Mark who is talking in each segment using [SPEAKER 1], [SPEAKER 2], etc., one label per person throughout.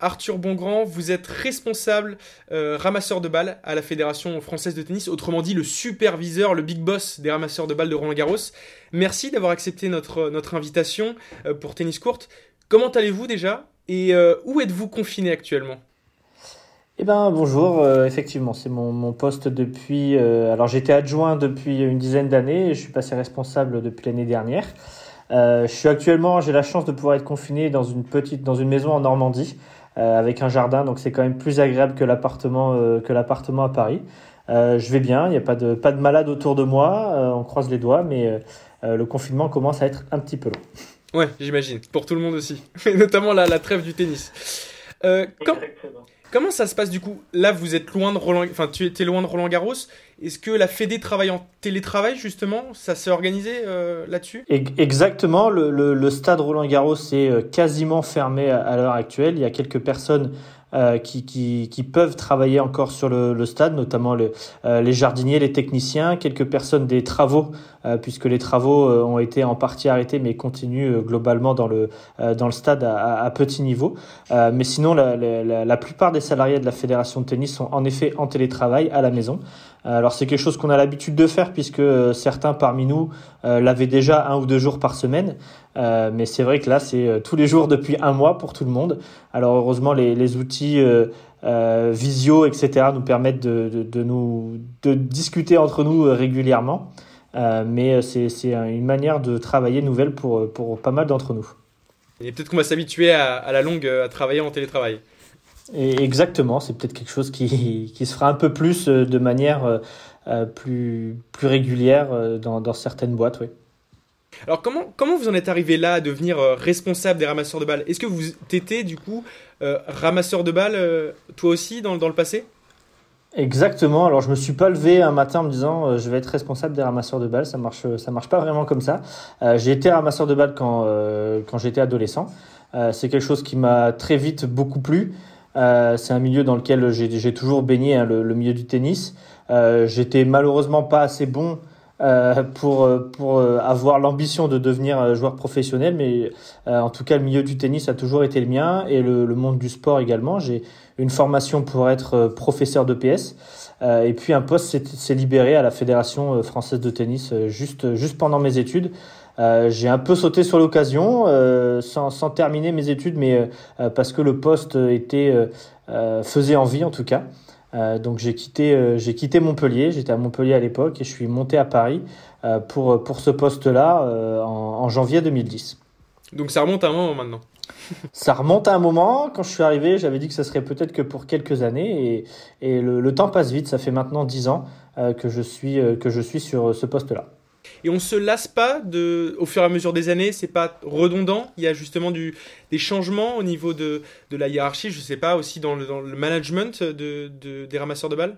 [SPEAKER 1] Arthur Bongrand, vous êtes responsable euh, ramasseur de balles à la Fédération française de tennis, autrement dit le superviseur, le big boss des ramasseurs de balles de Roland Garros. Merci d'avoir accepté notre, notre invitation euh, pour Tennis Courte. Comment allez-vous déjà et euh, où êtes-vous confiné actuellement?
[SPEAKER 2] Eh ben bonjour, effectivement c'est mon, mon, poste depuis. Alors j'étais adjoint depuis une dizaine d'années, je suis passé responsable depuis l'année dernière. Je suis actuellement, j'ai la chance de pouvoir être confiné dans une petite, dans une maison en Normandie avec un jardin, donc c'est quand même plus agréable que l'appartement que l'appartement à Paris. je vais bien, il n'y a pas de pas de malade autour de moi, on croise les doigts, mais le confinement commence à être un petit peu long.
[SPEAKER 1] Ouais, j'imagine, pour tout le monde aussi, notamment la, la trêve du tennis. Quand... Comment ça se passe du coup Là, vous êtes loin de Roland, enfin, tu étais loin de Roland Garros. Est-ce que la Fédé travaille en télétravail justement? Ça s'est organisé euh, là-dessus?
[SPEAKER 2] Exactement. Le, stade Roland Garros est euh, quasiment fermé à l'heure actuelle. Il y a quelques personnes euh, qui, qui, qui, peuvent travailler encore sur le, le stade, notamment le, euh, les jardiniers, les techniciens, quelques personnes des travaux, euh, puisque les travaux ont été en partie arrêtés, mais continuent globalement dans le, dans le stade à, à petit niveau. mais sinon, la, la, la, plupart des salariés de la fédération de tennis sont en effet en télétravail à la maison. Alors c'est quelque chose qu'on a l'habitude de faire puisque certains parmi nous l'avaient déjà un ou deux jours par semaine. Euh, mais c'est vrai que là, c'est euh, tous les jours depuis un mois pour tout le monde. Alors heureusement, les, outils euh, euh, visio, etc., nous permettent de, de, nous de discuter entre nous régulièrement. Euh, mais c'est une manière de travailler nouvelle pour, pour pas mal d'entre nous.
[SPEAKER 1] Et peut-être qu'on va s'habituer à, la longue à travailler en télétravail.
[SPEAKER 2] Et exactement, c'est peut-être quelque chose qui, qui se fera un peu plus de manière euh, plus, plus régulière dans, dans certaines boîtes, oui.
[SPEAKER 1] Alors comment, comment vous en êtes arrivé là à devenir euh, responsable des ramasseurs de balles? Est-ce que vous étiez du coup euh, ramasseur de balles euh, toi aussi dans, dans, le passé?
[SPEAKER 2] Exactement. Alors je me suis pas levé un matin en me disant euh, je vais être responsable des ramasseurs de balles. Ça marche, ça marche pas vraiment comme ça. Euh, j'ai été ramasseur de balles quand quand j'étais adolescent. c'est quelque chose qui m'a très vite beaucoup plu. C'est un milieu dans lequel j'ai toujours baigné hein, le, milieu du tennis. j'étais malheureusement pas assez bon euh, pour, pour euh, avoir l'ambition de devenir euh, joueur professionnel, mais en tout cas le milieu du tennis a toujours été le mien et le, le monde du sport également. J'ai une formation pour être professeur de PS et puis un poste s'est libéré à la Fédération française de tennis juste, juste pendant mes études. Euh, j'ai un peu sauté sur l'occasion, euh, sans, sans, terminer mes études, mais euh, parce que le poste était faisait envie en tout cas. Donc j'ai quitté, j'ai quitté Montpellier, j'étais à Montpellier à l'époque et je suis monté à Paris pour, pour ce poste-là en, en, janvier 2010.
[SPEAKER 1] Donc ça remonte à un moment maintenant
[SPEAKER 2] Ça remonte à un moment. Quand je suis arrivé, j'avais dit que ça serait peut-être que pour quelques années et, et le, le, temps passe vite. Ça fait maintenant dix ans que, je suis, que je suis sur ce poste-là
[SPEAKER 1] et on se lasse pas de, au fur et à mesure des années, c'est pas redondant. Il y a justement du, des changements au niveau de, de la hiérarchie, je sais pas, aussi dans le, management de, de, des ramasseurs de balles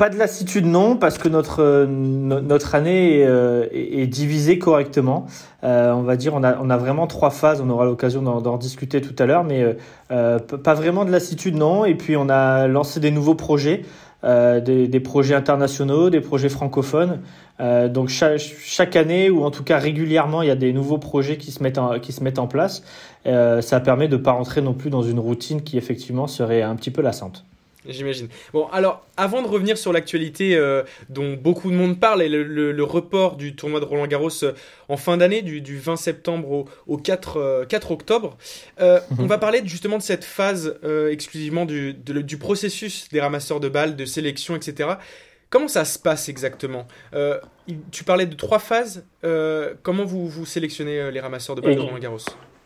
[SPEAKER 2] pas de lassitude non, parce que notre notre année est, euh, divisée correctement. Euh, on va dire, on a on a vraiment trois phases. On aura l'occasion d'en discuter tout à l'heure, mais euh, pas vraiment de lassitude non. Et puis on a lancé des nouveaux projets. Euh, des, des, projets internationaux, des projets francophones. Euh, donc chaque, chaque, année ou en tout cas régulièrement, il y a des nouveaux projets qui se mettent en, qui se mettent en place. Euh, ça permet de pas rentrer non plus dans une routine qui effectivement serait un petit peu lassante.
[SPEAKER 1] J'imagine. Bon, alors, avant de revenir sur l'actualité euh, dont beaucoup de monde parle et le, le, le report du tournoi de Roland Garros euh, en fin d'année, du, du, 20 septembre au, au 4, euh, 4, octobre, mmh. on va parler justement de cette phase exclusivement du, de, du processus des ramasseurs de balles, de sélection, etc. Comment ça se passe exactement? Tu parlais de trois phases. comment vous, vous sélectionnez les ramasseurs de balles de Roland Garros?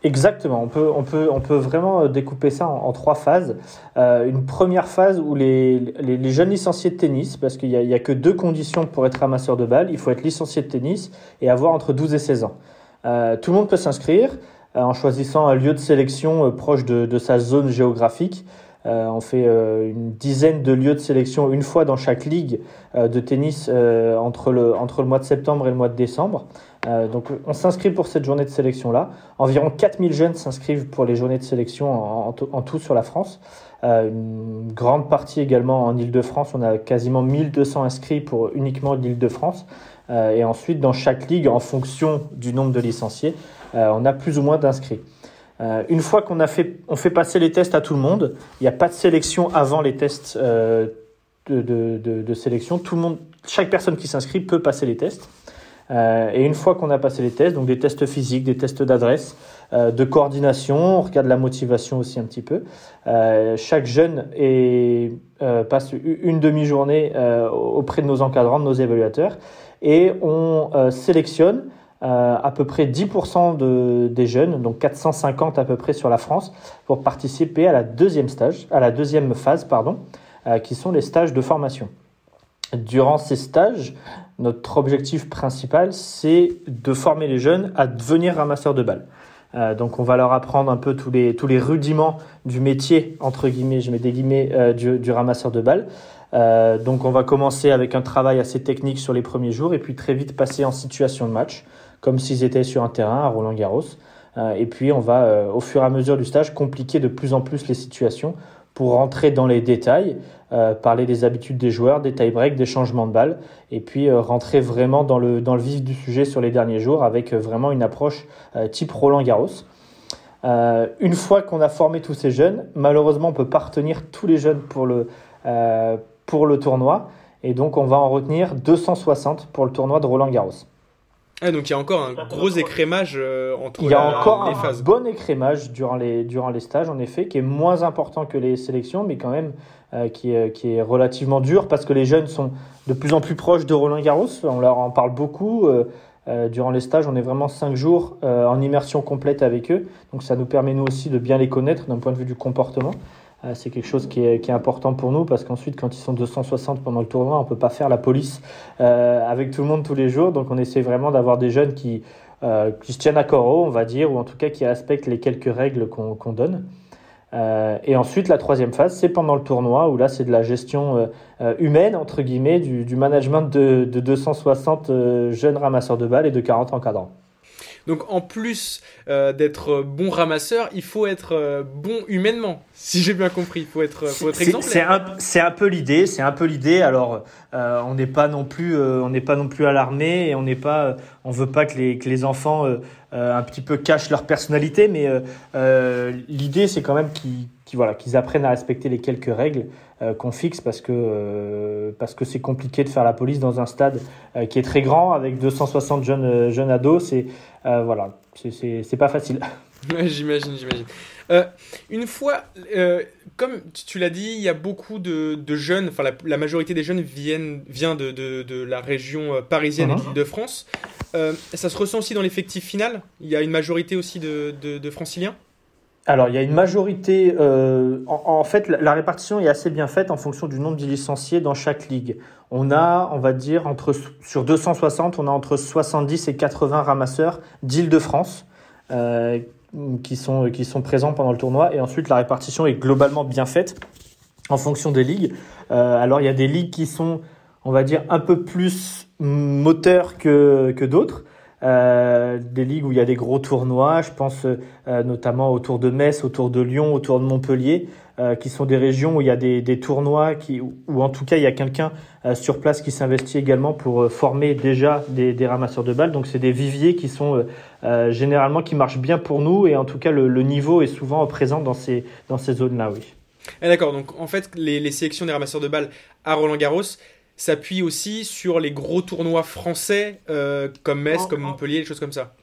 [SPEAKER 2] Exactement, on peut, on, peut, on peut vraiment découper ça en, trois phases. Euh, une première phase où les, les, jeunes licenciés de tennis, parce qu'il n'y a, a, que deux conditions pour être ramasseur de balles, il faut être licencié de tennis et avoir entre 12 et 16 ans. Euh, tout le monde peut s'inscrire euh, en choisissant un lieu de sélection euh, proche de, de, sa zone géographique. on fait une dizaine de lieux de sélection une fois dans chaque ligue de tennis entre, le, entre le mois de septembre et le mois de décembre. Donc on s'inscrit pour cette journée de sélection-là. Environ 4000 jeunes s'inscrivent pour les journées de sélection en, tout sur la France. une grande partie également en Ile-de-France. On a quasiment 1200 inscrits pour uniquement l'Île-de-France. et ensuite, dans chaque ligue, en fonction du nombre de licenciés, on a plus ou moins d'inscrits. Euh, une fois qu'on a fait, passer les tests à tout le monde, il n'y a pas de sélection avant les tests euh, de, de, de, sélection. Tout le monde, chaque personne qui s'inscrit peut passer les tests. Euh, et une fois qu'on a passé les tests, donc des tests physiques, des tests d'adresse, euh, de coordination, on regarde la motivation aussi un petit peu. Euh, chaque jeune passe une demi-journée auprès de nos encadrants, de nos évaluateurs, et on sélectionne à peu près 10% de, des jeunes, donc 450 à peu près sur la France, pour participer à la deuxième stage, à la deuxième phase, pardon, qui sont les stages de formation. Durant ces stages, notre objectif principal, c'est de former les jeunes à devenir ramasseurs de balles. Euh, donc on va leur apprendre un peu tous les, rudiments du métier, entre guillemets, je mets des guillemets, du, du, ramasseur de balles. donc on va commencer avec un travail assez technique sur les premiers jours et puis très vite passer en situation de match comme s'ils étaient sur un terrain à Roland Garros. Euh, et puis on va, euh, au fur et à mesure du stage, compliquer de plus en plus les situations pour rentrer dans les détails, euh, parler des habitudes des joueurs, des tie-breaks, des changements de balles, et puis rentrer vraiment dans le, dans le vif du sujet sur les derniers jours avec vraiment une approche type Roland Garros. une fois qu'on a formé tous ces jeunes, malheureusement on ne peut pas retenir tous les jeunes pour le, pour le tournoi, et donc on va en retenir 260 pour le tournoi de Roland Garros.
[SPEAKER 1] Ah, donc il y a encore un gros écrémage euh, entre
[SPEAKER 2] Il y a encore un bon écrémage durant les, durant les stages, en effet, qui est moins important que les sélections, mais quand même euh, qui, est, relativement dur parce que les jeunes sont de plus en plus proches de Roland Garros. On leur en parle beaucoup. Euh, durant les stages, on est vraiment cinq jours en immersion complète avec eux. Donc ça nous permet nous aussi de bien les connaître d'un point de vue du comportement. Euh, c'est quelque chose qui est, important pour nous parce qu'ensuite, quand ils sont 260 pendant le tournoi, on ne peut pas faire la police euh, avec tout le monde tous les jours. Donc, on essaie vraiment d'avoir des jeunes qui, euh, qui se tiennent à corps, on va dire, ou en tout cas qui respectent les quelques règles qu'on donne. Et ensuite, la troisième phase, c'est pendant le tournoi, où là, c'est de la gestion humaine, entre guillemets, du, management de, de 260 jeunes ramasseurs de balles et de 40 encadrants.
[SPEAKER 1] Donc en plus euh, d'être bon ramasseur, il faut être euh, bon humainement, si j'ai bien compris. Il faut être, faut être exemplaire.
[SPEAKER 2] C'est un, peu l'idée. C'est un peu l'idée. Alors euh, on n'est pas non plus, on n'est pas non plus alarmé et on n'est pas, on veut pas que les, que les enfants un petit peu cachent leur personnalité, mais l'idée c'est quand même qu'ils voilà, qu'ils apprennent à respecter les quelques règles euh, qu'on fixe parce que euh, parce que c'est compliqué de faire la police dans un stade euh, qui est très grand avec 260 jeunes jeunes ados. C'est voilà, c'est pas facile.
[SPEAKER 1] j'imagine, j'imagine. une fois, comme tu l'as dit, il y a beaucoup de, de jeunes, enfin la, majorité des jeunes viennent vient de, de, de la région parisienne et de France. ça se ressent aussi dans l'effectif final? Il y a une majorité aussi de, de franciliens?
[SPEAKER 2] Alors, il y a une majorité. Euh, en, fait, la, répartition est assez bien faite en fonction du nombre de licenciés dans chaque ligue. On a, on va dire, entre, sur 260, on a entre 70 et 80 ramasseurs d'Île-de-France euh, qui, sont, qui sont présents pendant le tournoi. Et ensuite, la répartition est globalement bien faite en fonction des ligues. Euh, alors, il y a des ligues qui sont, on va dire, un peu plus moteurs que, que d'autres. Euh, des ligues où il y a des gros tournois. Je pense euh, notamment autour de Metz, autour de Lyon, autour de Montpellier, euh, qui sont des régions où il y a des, des tournois, qui, ou en tout cas il y a quelqu'un sur place qui s'investit également pour former déjà des, des, ramasseurs de balles. Donc c'est des viviers qui sont généralement qui marchent bien pour nous et en tout cas le, le niveau est souvent présent dans ces, dans ces zones-là, oui.
[SPEAKER 1] Ah, d'accord, donc en fait les, les sélections des ramasseurs de balles à Roland Garros, s'appuie aussi sur les gros tournois français euh, comme Metz, comme Montpellier, des choses comme ça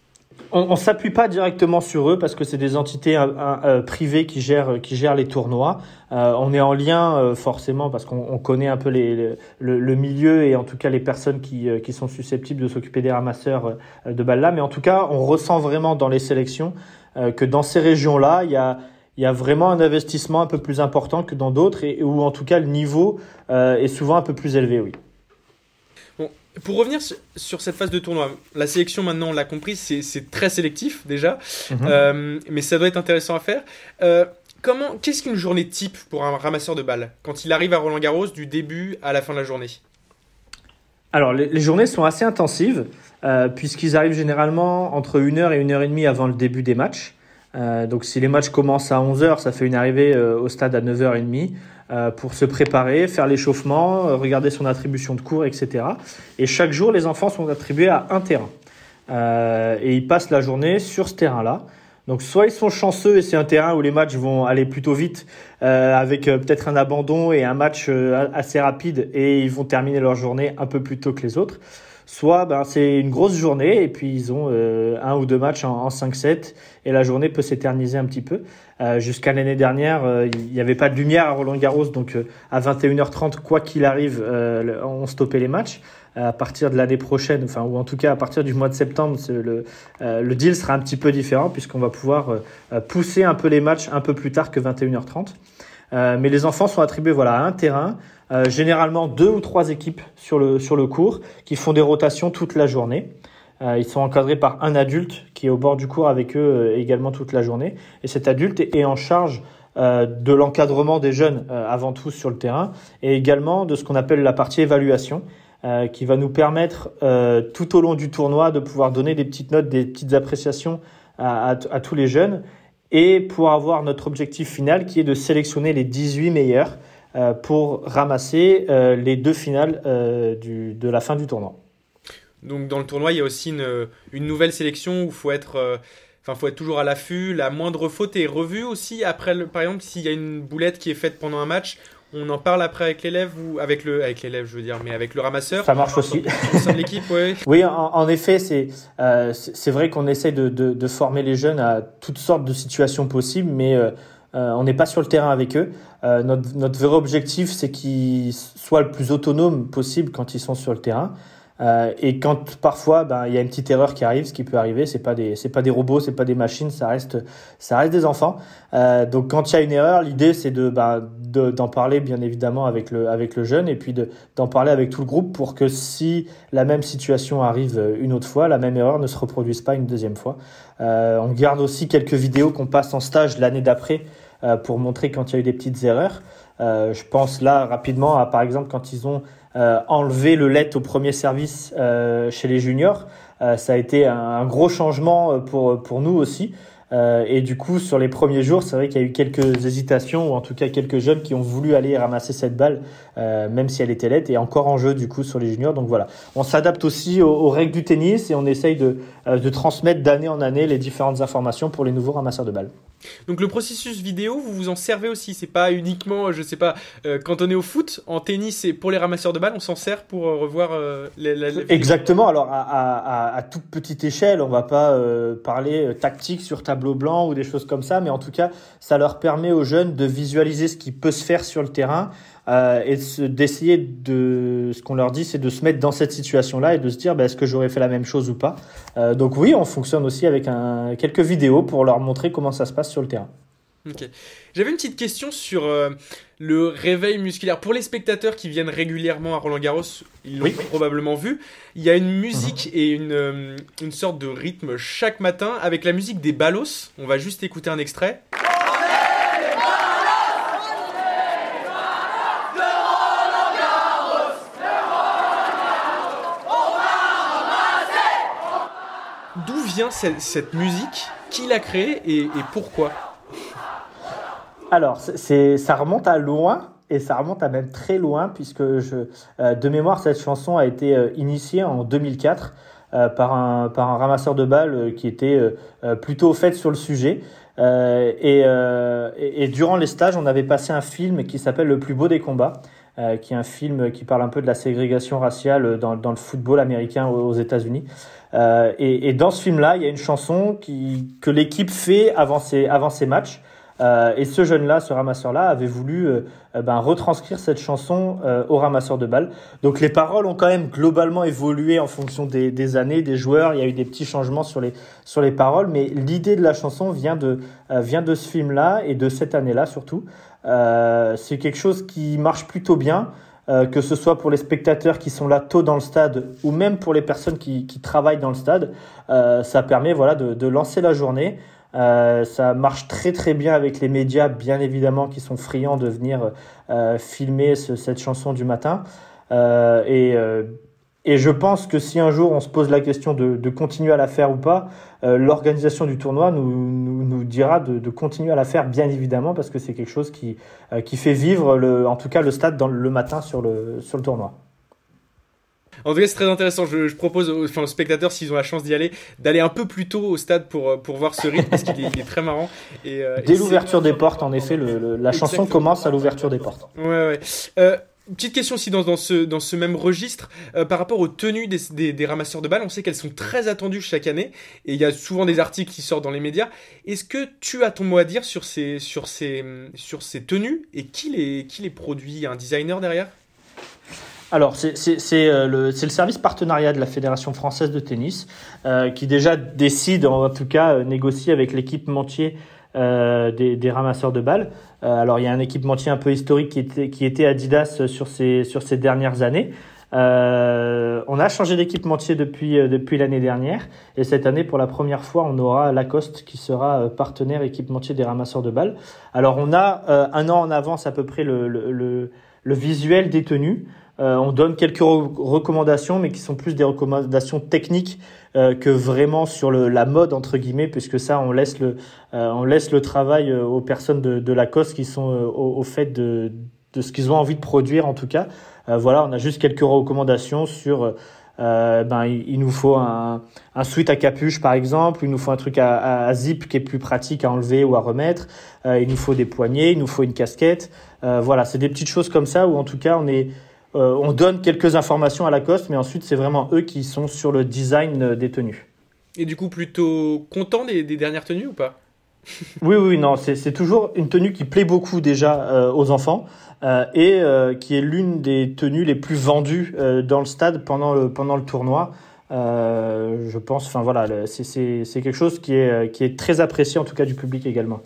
[SPEAKER 2] on ne s'appuie pas directement sur eux parce que c'est des entités euh, euh, privées qui gèrent, qui gèrent les tournois. on est en lien forcément parce qu'on connaît un peu les, le, milieu et en tout cas les personnes qui, qui sont susceptibles de s'occuper des ramasseurs de balles là. Mais en tout cas, on ressent vraiment dans les sélections que dans ces régions-là, il y a, il y a vraiment un investissement un peu plus important que dans d'autres et où en tout cas le niveau euh, est souvent un peu plus élevé, oui.
[SPEAKER 1] Bon, pour revenir sur cette phase de tournoi, la sélection maintenant, on l'a compris, c'est très sélectif déjà, mhm. euh, mais ça doit être intéressant à faire. Euh, comment, qu'est-ce qu'une journée type pour un ramasseur de balles quand il arrive à Roland Garros du début à la fin de la journée?
[SPEAKER 2] Alors, les, journées sont assez intensives euh, puisqu'ils arrivent généralement entre 1h et 1h30 avant le début des matchs. Euh, donc, si les matchs commencent à 11h, ça fait une arrivée euh, au stade à 9h30 pour se préparer, faire l'échauffement, regarder son attribution de cours, etc. Et chaque jour, les enfants sont attribués à un terrain. et ils passent la journée sur ce terrain-là. Donc soit ils sont chanceux et c'est un terrain où les matchs vont aller plutôt vite euh, avec euh, peut-être un abandon et un match euh, assez rapide et ils vont terminer leur journée un peu plus tôt que les autres. Soit ben, c'est une grosse journée et puis ils ont un ou deux matchs en, en 5-7 et la journée peut s'éterniser un petit peu. Jusqu'à l'année dernière, il n'y avait pas de lumière à Roland Garros donc à 21h30 quoi qu'il arrive, on stoppait les matchs à partir de l'année prochaine, enfin, ou en tout cas à partir du mois de septembre, le, euh, le deal sera un petit peu différent puisqu'on va pouvoir euh, pousser un peu les matchs un peu plus tard que 21h30. Euh, mais les enfants sont attribués voilà, à un terrain, généralement deux ou trois équipes sur le, sur le cours qui font des rotations toute la journée. ils sont encadrés par un adulte qui est au bord du cours avec eux également toute la journée. Et cet adulte est en charge de l'encadrement des jeunes avant tout sur le terrain et également de ce qu'on appelle la partie évaluation. Euh, qui va nous permettre euh, tout au long du tournoi de pouvoir donner des petites notes, des petites appréciations à, tous les jeunes et pour avoir notre objectif final qui est de sélectionner les 18 meilleurs euh, pour ramasser les deux finales du, de la fin du tournoi.
[SPEAKER 1] Donc dans le tournoi, il y a aussi une, une nouvelle sélection où il faut être... Enfin, faut être toujours à l'affût. La moindre faute est revue aussi. Après, par exemple, s'il y a une boulette qui est faite pendant un match, on en parle après avec l'élève ou avec le avec l'élève je veux dire mais avec le ramasseur
[SPEAKER 2] ça marche aussi
[SPEAKER 1] l'équipe oui
[SPEAKER 2] oui en, effet c'est euh, c'est vrai qu'on essaie de, de, former les jeunes à toutes sortes de situations possibles mais euh, euh, on n'est pas sur le terrain avec eux. notre, notre vrai objectif, c'est qu'ils soient le plus autonomes possible quand ils sont sur le terrain. Euh, et quand parfois ben il y a une petite erreur qui arrive, ce qui peut arriver, c'est pas des c'est pas des robots, c'est pas des machines, ça reste ça reste des enfants. Euh, donc quand il y a une erreur, l'idée c'est de ben, d'en parler bien évidemment avec le avec le jeune et puis de d'en parler avec tout le groupe pour que si la même situation arrive une autre fois, la même erreur ne se reproduise pas une deuxième fois. Euh, on garde aussi quelques vidéos qu'on passe en stage l'année d'après euh, pour montrer quand il y a eu des petites erreurs. Euh, je pense là rapidement à par exemple quand ils ont euh, enlever le let au premier service euh, chez les juniors. Euh, ça a été un, gros changement pour, pour nous aussi. Euh, et du coup, sur les premiers jours, c'est vrai qu'il y a eu quelques hésitations, ou en tout cas quelques jeunes qui ont voulu aller ramasser cette balle, euh, même si elle était laite, et encore en jeu du coup sur les juniors. Donc voilà, on s'adapte aussi aux, règles du tennis et on essaye de, euh, de transmettre d'année en année les différentes informations pour les nouveaux ramasseurs de balles.
[SPEAKER 1] Donc le processus vidéo, vous vous en servez aussi. C'est pas uniquement, je sais pas, quand on est au foot, en tennis et pour les ramasseurs de balles, on s'en sert pour revoir les,
[SPEAKER 2] Exactement. Alors à, à, à, toute petite échelle, on va pas parler tactique sur blanc ou des choses comme ça, mais en tout cas, ça leur permet aux jeunes de visualiser ce qui peut se faire sur le terrain euh, et d'essayer de, ce qu'on leur dit, c'est de se mettre dans cette situation-là et de se dire, bah, est-ce que j'aurais fait la même chose ou pas. Euh, donc oui, on fonctionne aussi avec quelques vidéos pour leur montrer comment ça se passe sur le terrain.
[SPEAKER 1] Ok. J'avais une petite question sur euh, le réveil musculaire. Pour les spectateurs qui viennent régulièrement à Roland Garros, ils l'ont probablement vu. Il y a une musique mhm. et une, euh, une sorte de rythme chaque matin avec la musique des Ballos. On va juste écouter un extrait. D'où vient cette, cette musique? Qui l'a créée et, et pourquoi?
[SPEAKER 2] Alors, c'est, ça remonte à loin et ça remonte à même très loin puisque je, euh, de mémoire, cette chanson a été euh, initiée en 2004 euh, par, un, par un ramasseur de balles qui était plutôt fait sur le sujet. Et, durant les stages, on avait passé un film qui s'appelle Le plus beau des combats. qui est un film qui parle un peu de la ségrégation raciale dans, le football américain aux, États-Unis. et, dans ce film-là, il y a une chanson que l'équipe fait avant avant ses matchs. Euh, et ce jeune-là, ce ramasseur-là, avait voulu euh, euh, ben, retranscrire cette chanson au ramasseur de balles. Donc les paroles ont quand même globalement évolué en fonction des, années, des joueurs. Il y a eu des petits changements sur les, sur les paroles, mais l'idée de la chanson vient de, vient de ce film-là et de cette année-là surtout. C'est quelque chose qui marche plutôt bien. que ce soit pour les spectateurs qui sont là tôt dans le stade ou même pour les personnes qui, qui travaillent dans le stade, ça permet voilà de, de lancer la journée, ça marche très très bien avec les médias, bien évidemment, qui sont friands de venir filmer cette chanson du matin. et et je pense que si un jour on se pose la question de, de continuer à la faire ou pas, euh, l'organisation du tournoi nous, nous, nous dira de, de, continuer à la faire, bien évidemment, parce que c'est quelque chose qui, euh, qui fait vivre, le, en tout cas, le stade dans le matin sur le, sur le tournoi.
[SPEAKER 1] En tout cas, c'est très intéressant. Je, je propose aux, enfin, aux, spectateurs, s'ils ont la chance d'y aller, d'aller un peu plus tôt au stade pour, euh, pour voir ce rythme, parce qu'il est, est, très marrant.
[SPEAKER 2] Et, euh, Dès l'ouverture des portes, en effet, le, le, la chanson commence à l'ouverture des portes.
[SPEAKER 1] Ouais, ouais. Euh, Petite question aussi dans, dans, ce, dans ce même registre, euh, par rapport aux tenues des, des, des, ramasseurs de balles, on sait qu'elles sont très attendues chaque année, et il y a souvent des articles qui sortent dans les médias. Est-ce que tu as ton mot à dire sur ces, sur ces, sur ces tenues, et qui les, qui les produit? Un designer derrière?
[SPEAKER 2] Alors, c'est euh, le, le, service partenariat de la Fédération française de tennis euh, qui déjà décide, en tout cas, euh, négocier avec l'équipementier euh, des, des, ramasseurs de balles. Euh, alors il y a un équipementier un peu historique qui était, qui était Adidas sur ces, sur ces dernières années. Euh, on a changé d'équipementier depuis, depuis l'année dernière et cette année, pour la première fois, on aura Lacoste qui sera partenaire équipementier des ramasseurs de balles. Alors on a un an en avance à peu près le, le, le, le visuel des tenues. Euh, on donne quelques recommandations, mais qui sont plus des recommandations techniques euh, que vraiment sur le, la mode entre guillemets, puisque ça, on laisse le, euh, on laisse le travail euh, aux personnes de, de Lacoste qui sont euh, au, au, fait de, de ce qu'ils ont envie de produire en tout cas. voilà, on a juste quelques recommandations sur ben, il, il, nous faut un, un sweat à capuche par exemple, il nous faut un truc à, à, à, zip qui est plus pratique à enlever ou à remettre, il nous faut des poignées, il nous faut une casquette. voilà, c'est des petites choses comme ça où en tout cas on est euh, on donne quelques informations à Lacoste, mais ensuite c'est vraiment eux qui sont sur le design des tenues.
[SPEAKER 1] Et du coup, plutôt content des, des dernières tenues ou pas?
[SPEAKER 2] Oui, oui, non, c'est toujours une tenue qui plaît beaucoup déjà euh, aux enfants euh, et euh, qui est l'une des tenues les plus vendues euh, dans le stade pendant le, pendant le tournoi. je pense, enfin voilà, c'est quelque chose qui est, qui est très apprécié en tout cas du public également.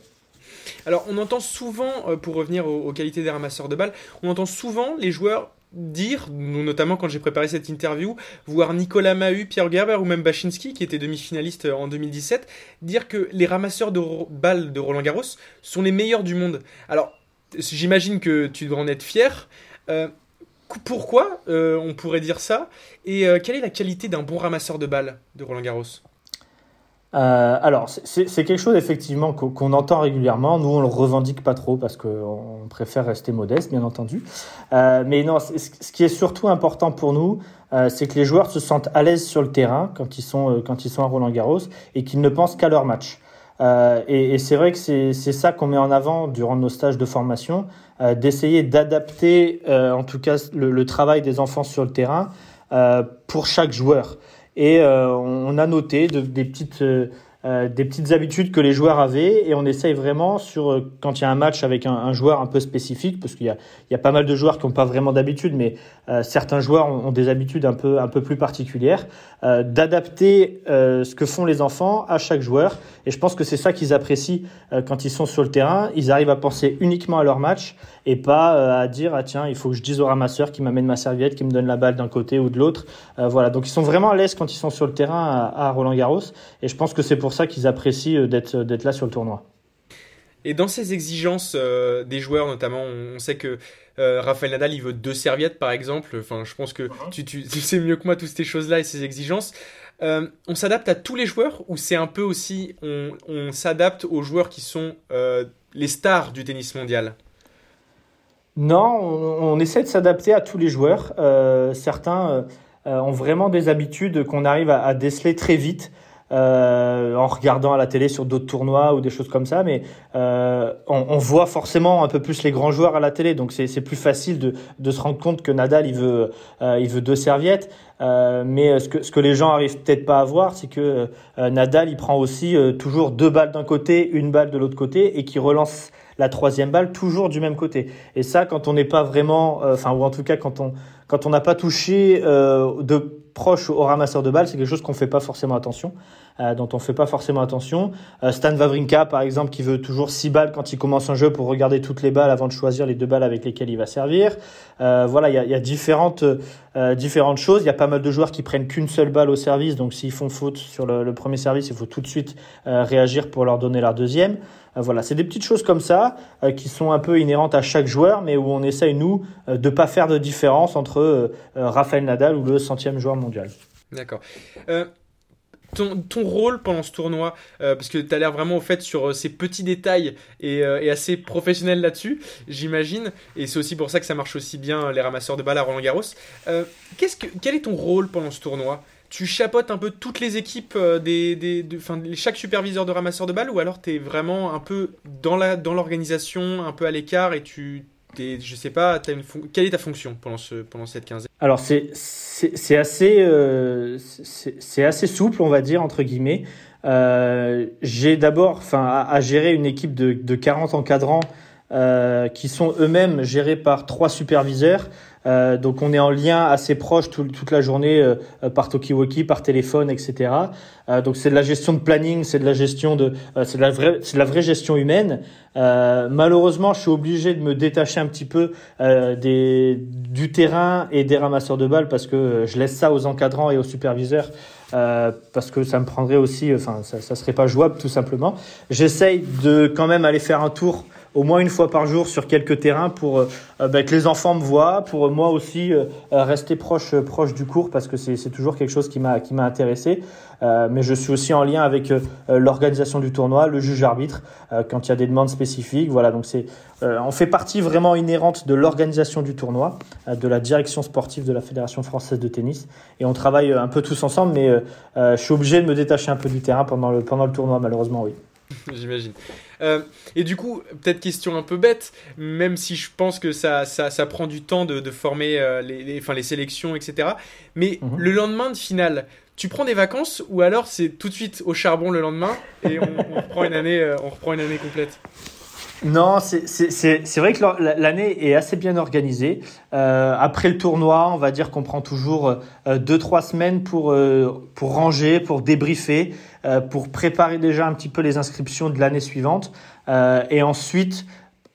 [SPEAKER 1] Alors, on entend souvent, pour revenir aux, aux, qualités des ramasseurs de balles, on entend souvent les joueurs dire, notamment quand j'ai préparé cette interview, voir Nicolas Mahut, Pierre Gerber ou même Bachinski, qui était demi-finaliste en 2017, dire que les ramasseurs de balles de Roland Garros sont les meilleurs du monde. Alors, j'imagine que tu dois en être fier. Euh, pourquoi euh, on pourrait dire ça? Et euh, quelle est la qualité d'un bon ramasseur de balles de Roland Garros?
[SPEAKER 2] Euh, alors, c'est quelque chose effectivement qu'on qu entend régulièrement. Nous, on le revendique pas trop parce qu'on préfère rester modeste, bien entendu. Euh, mais non, ce qui est surtout important pour nous, euh, c'est que les joueurs se sentent à l'aise sur le terrain quand ils sont quand ils sont à Roland Garros et qu'ils ne pensent qu'à leur match. Et, c'est vrai que c'est ça qu'on met en avant durant nos stages de formation, d'essayer d'adapter, en tout cas, le, travail des enfants sur le terrain pour chaque joueur. Et euh, on a noté de, des petites euh, des petites habitudes que les joueurs avaient et on essaye vraiment sur euh, quand il y a un match avec un, joueur un peu spécifique parce qu'il y a, il y a pas mal de joueurs qui n'ont pas vraiment d'habitude mais euh, certains joueurs ont, des habitudes un peu un peu plus particulières d'adapter ce que font les enfants à chaque joueur. Et je pense que c'est ça qu'ils apprécient quand ils sont sur le terrain. Ils arrivent à penser uniquement à leur match et pas à dire ah tiens il faut que je dise au ramasseur qui m'amène ma serviette qui me donne la balle d'un côté ou de l'autre. Voilà. Donc ils sont vraiment à l'aise quand ils sont sur le terrain à, à Roland Garros et je pense que c'est pour ça qu'ils apprécient euh, d'être d'être là sur le tournoi.
[SPEAKER 1] Et dans ces exigences euh, des joueurs, notamment, on, sait que euh, Rafael Nadal, il veut deux serviettes, par exemple. Enfin, je pense que uh -huh. tu, tu, tu, sais mieux que moi toutes ces choses-là et ces exigences. Euh, on s'adapte à tous les joueurs ou c'est un peu aussi, on, on s'adapte aux joueurs qui sont euh, les stars du tennis mondial?
[SPEAKER 2] Non, on, on essaie de s'adapter à tous les joueurs. certains ont vraiment des habitudes qu'on arrive à, à, déceler très vite euh, en regardant à la télé sur d'autres tournois ou des choses comme ça, mais euh, on, on, voit forcément un peu plus les grands joueurs à la télé, donc c'est plus facile de, de, se rendre compte que Nadal il veut euh, il veut deux serviettes, euh, mais ce que ce que les gens arrivent peut-être pas à voir, c'est que euh, Nadal il prend aussi euh, toujours deux balles d'un côté, une balle de l'autre côté, et qui relance la troisième balle toujours du même côté. Et ça, quand on n'est pas vraiment, enfin ou en tout cas quand on quand on n'a pas touché de proche au ramasseur de balles, c'est quelque chose qu'on fait pas forcément attention, euh, dont on fait pas forcément attention. Euh, Stan Wawrinka, par exemple, qui veut toujours 6 balles quand il commence un jeu pour regarder toutes les balles avant de choisir les deux balles avec lesquelles il va servir. Euh, voilà, il y a, différentes, différentes choses. Il y a pas mal de joueurs qui prennent qu'une seule balle au service, donc s'ils font faute sur le, premier service, il faut tout de suite réagir pour leur donner leur deuxième. voilà, c'est des petites choses comme ça qui sont un peu inhérentes à chaque joueur, mais où on essaye, nous, de pas faire de différence entre Rafael Nadal ou le centième joueur mondial.
[SPEAKER 1] D'accord. Ton, ton, rôle pendant ce tournoi, euh, parce que tu as l'air vraiment au fait sur euh, ces petits détails et, euh, assez professionnel là-dessus, j'imagine, et c'est aussi pour ça que ça marche aussi bien les ramasseurs de balles à Roland Garros. Que, quel est ton rôle pendant ce tournoi? Tu chapotes un peu toutes les équipes, des, des, de, fin, chaque superviseur de ramasseurs de balles, ou alors tu es vraiment un peu dans l'organisation, dans un peu à l'écart et tu es, je sais pas, quelle est ta fonction pendant, ce, pendant cette quinzaine?
[SPEAKER 2] Alors c'est assez, euh, assez souple, on va dire, entre guillemets. Euh, J'ai d'abord à, à, gérer une équipe de, de 40 encadrants euh, qui sont eux-mêmes gérés par trois superviseurs. Euh, donc on est en lien assez proche tout, toute la journée euh, par talkie-walkie, par téléphone, etc. Euh, donc c'est de la gestion de planning, c'est de la gestion de, euh, c'est de la vraie, c'est de la vraie gestion humaine. Euh, malheureusement, je suis obligé de me détacher un petit peu des du terrain et des ramasseurs de balles parce que je laisse ça aux encadrants et aux superviseurs. parce que ça me prendrait aussi, enfin, ça, ça serait pas jouable tout simplement. J'essaye de quand même aller faire un tour au moins une fois par jour sur quelques terrains pour euh, bah, que les enfants me voient, pour moi aussi euh, rester proche proche du cours parce que c'est toujours quelque chose qui m'a intéressé. Euh, mais je suis aussi en lien avec euh, l'organisation du tournoi, le juge arbitre euh, quand il y a des demandes spécifiques. Voilà, donc c'est on fait partie vraiment inhérente de l'organisation du tournoi, de la direction sportive de la Fédération française de tennis, et on travaille un peu tous ensemble. Mais je suis obligé de me détacher un peu du terrain pendant le pendant le tournoi, malheureusement, oui.
[SPEAKER 1] J'imagine. Euh, et du coup, peut-être question un peu bête, même si je pense que ça, ça, ça prend du temps de, de former euh, les, les, enfin, les sélections, etc. Mais -hmm. le lendemain de finale, tu prends des vacances ou alors c'est tout de suite au charbon le lendemain et on, on reprend, une année, euh, on reprend une année complète?
[SPEAKER 2] Non, c'est vrai que l'année est assez bien organisée. Euh, après le tournoi, on va dire qu'on prend toujours euh, deux trois semaines pour euh, pour ranger, pour débriefer, euh, pour préparer déjà un petit peu les inscriptions de l'année suivante. Euh, et ensuite,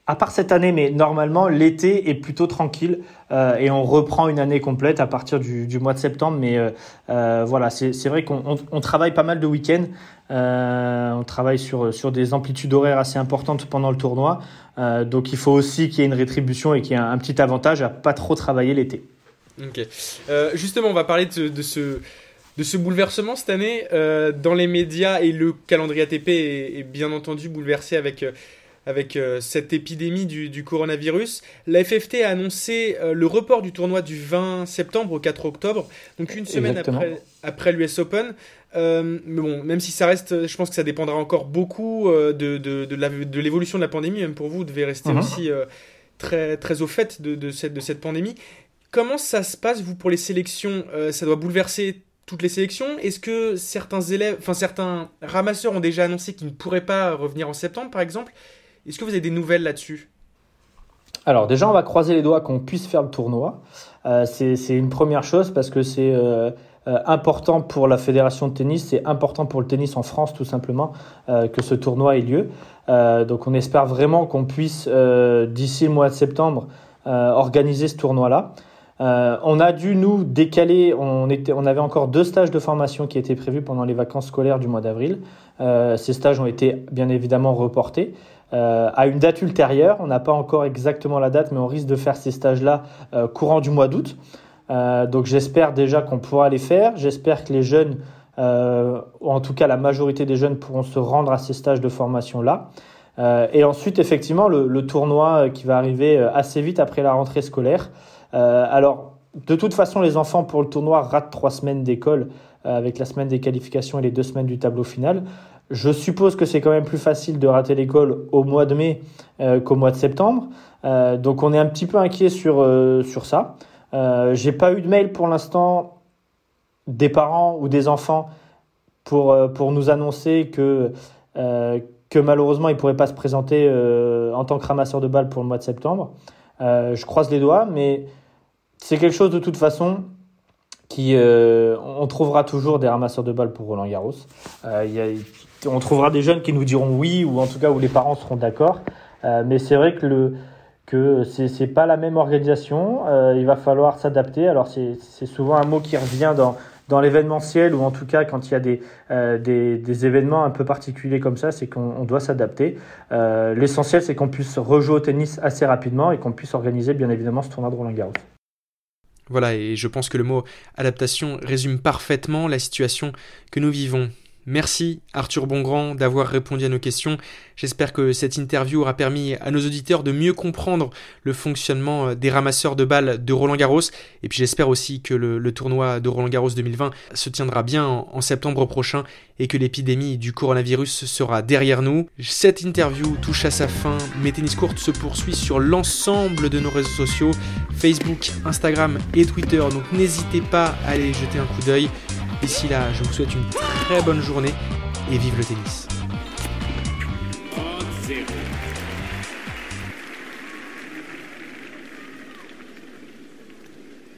[SPEAKER 2] à part cette année, mais normalement l'été est plutôt tranquille euh, et on reprend une année complète à partir du, du mois de septembre. Mais euh, euh, voilà, c'est vrai qu'on on, on travaille pas mal de week-ends. Euh, on travaille sur, sur des amplitudes horaires assez importantes pendant le tournoi. Euh, donc il faut aussi qu'il y ait une rétribution et qu'il y ait un, petit avantage à pas trop travailler l'été.
[SPEAKER 1] Ok. Euh, justement, on va parler de, ce de ce bouleversement cette année dans les médias et le calendrier ATP est, bien entendu bouleversé avec avec euh, cette épidémie du, du, coronavirus. La FFT a annoncé euh, le report du tournoi du 20 septembre au 4 octobre, donc une semaine Exactement. après, après l'US Open. Euh, mais bon, même si ça reste, je pense que ça dépendra encore beaucoup de, de, de l'évolution de, de, la pandémie. Même pour vous, vous devez rester uh -huh. aussi très, très au fait de, de, cette, de cette pandémie. Comment ça se passe, vous, pour les sélections? Ça doit bouleverser toutes les sélections? Est-ce que certains élèves, enfin certains ramasseurs ont déjà annoncé qu'ils ne pourraient pas revenir en septembre, par exemple? Est-ce que vous avez des nouvelles là-dessus?
[SPEAKER 2] Alors déjà, on va croiser les doigts qu'on puisse faire le tournoi. Euh, c'est une première chose parce que c'est euh, euh, important pour la fédération de tennis, c'est important pour le tennis en France tout simplement que ce tournoi ait lieu. Donc on espère vraiment qu'on puisse d'ici le mois de septembre organiser ce tournoi-là. on a dû nous décaler, on, on avait encore deux stages de formation qui étaient prévus pendant les vacances scolaires du mois d'avril. ces stages ont été bien évidemment reportés euh, à une date ultérieure. On n'a pas encore exactement la date, mais on risque de faire ces stages-là euh, courant du mois d'août. Euh, donc j'espère déjà qu'on pourra les faire. J'espère que les jeunes, euh, ou en tout cas la majorité des jeunes, pourront se rendre à ces stages de formation-là. Et ensuite, effectivement, le, tournoi qui va arriver assez vite après la rentrée scolaire. alors, de toute façon, les enfants pour le tournoi ratent trois semaines d'école avec la semaine des qualifications et les deux semaines du tableau final. Je suppose que c'est quand même plus facile de rater l'école au mois de mai euh, qu'au mois de septembre. Euh, donc on est un petit peu inquiet sur, euh, sur ça. Euh, J'ai pas eu de mail pour l'instant des parents ou des enfants pour, euh, pour nous annoncer que, euh, que malheureusement ils ne pourraient pas se présenter en tant que ramasseur de balles pour le mois de septembre. je croise les doigts, mais c'est quelque chose de toute façon qui, on trouvera toujours des ramasseurs de balles pour Roland Garros. On trouvera des jeunes qui nous diront oui, ou en tout cas où les parents seront d'accord. mais c'est vrai que le, que c'est pas la même organisation. il va falloir s'adapter. Alors c'est souvent un mot qui revient dans, dans l'événementiel ou en tout cas quand il y a des, euh, des, événements un peu particuliers comme ça, c'est qu'on doit s'adapter. Euh, l'essentiel, c'est qu'on puisse rejouer au tennis assez rapidement et qu'on puisse organiser bien évidemment ce tournoi de Roland Garros.
[SPEAKER 1] Voilà, et je pense que le mot adaptation résume parfaitement la situation que nous vivons. Merci Arthur Bongrand d'avoir répondu à nos questions. J'espère que cette interview aura permis à nos auditeurs de mieux comprendre le fonctionnement euh, des ramasseurs de balles de Roland Garros. Et puis j'espère aussi que le, tournoi de Roland Garros 2020 se tiendra bien en, septembre prochain et que l'épidémie du coronavirus sera derrière nous. Cette interview touche à sa fin, mais Tennis Court se poursuit sur l'ensemble de nos réseaux sociaux, Facebook, Instagram et Twitter. Donc n'hésitez pas à aller jeter un coup d'œil. D'ici là, je vous souhaite une très bonne journée et vive le tennis.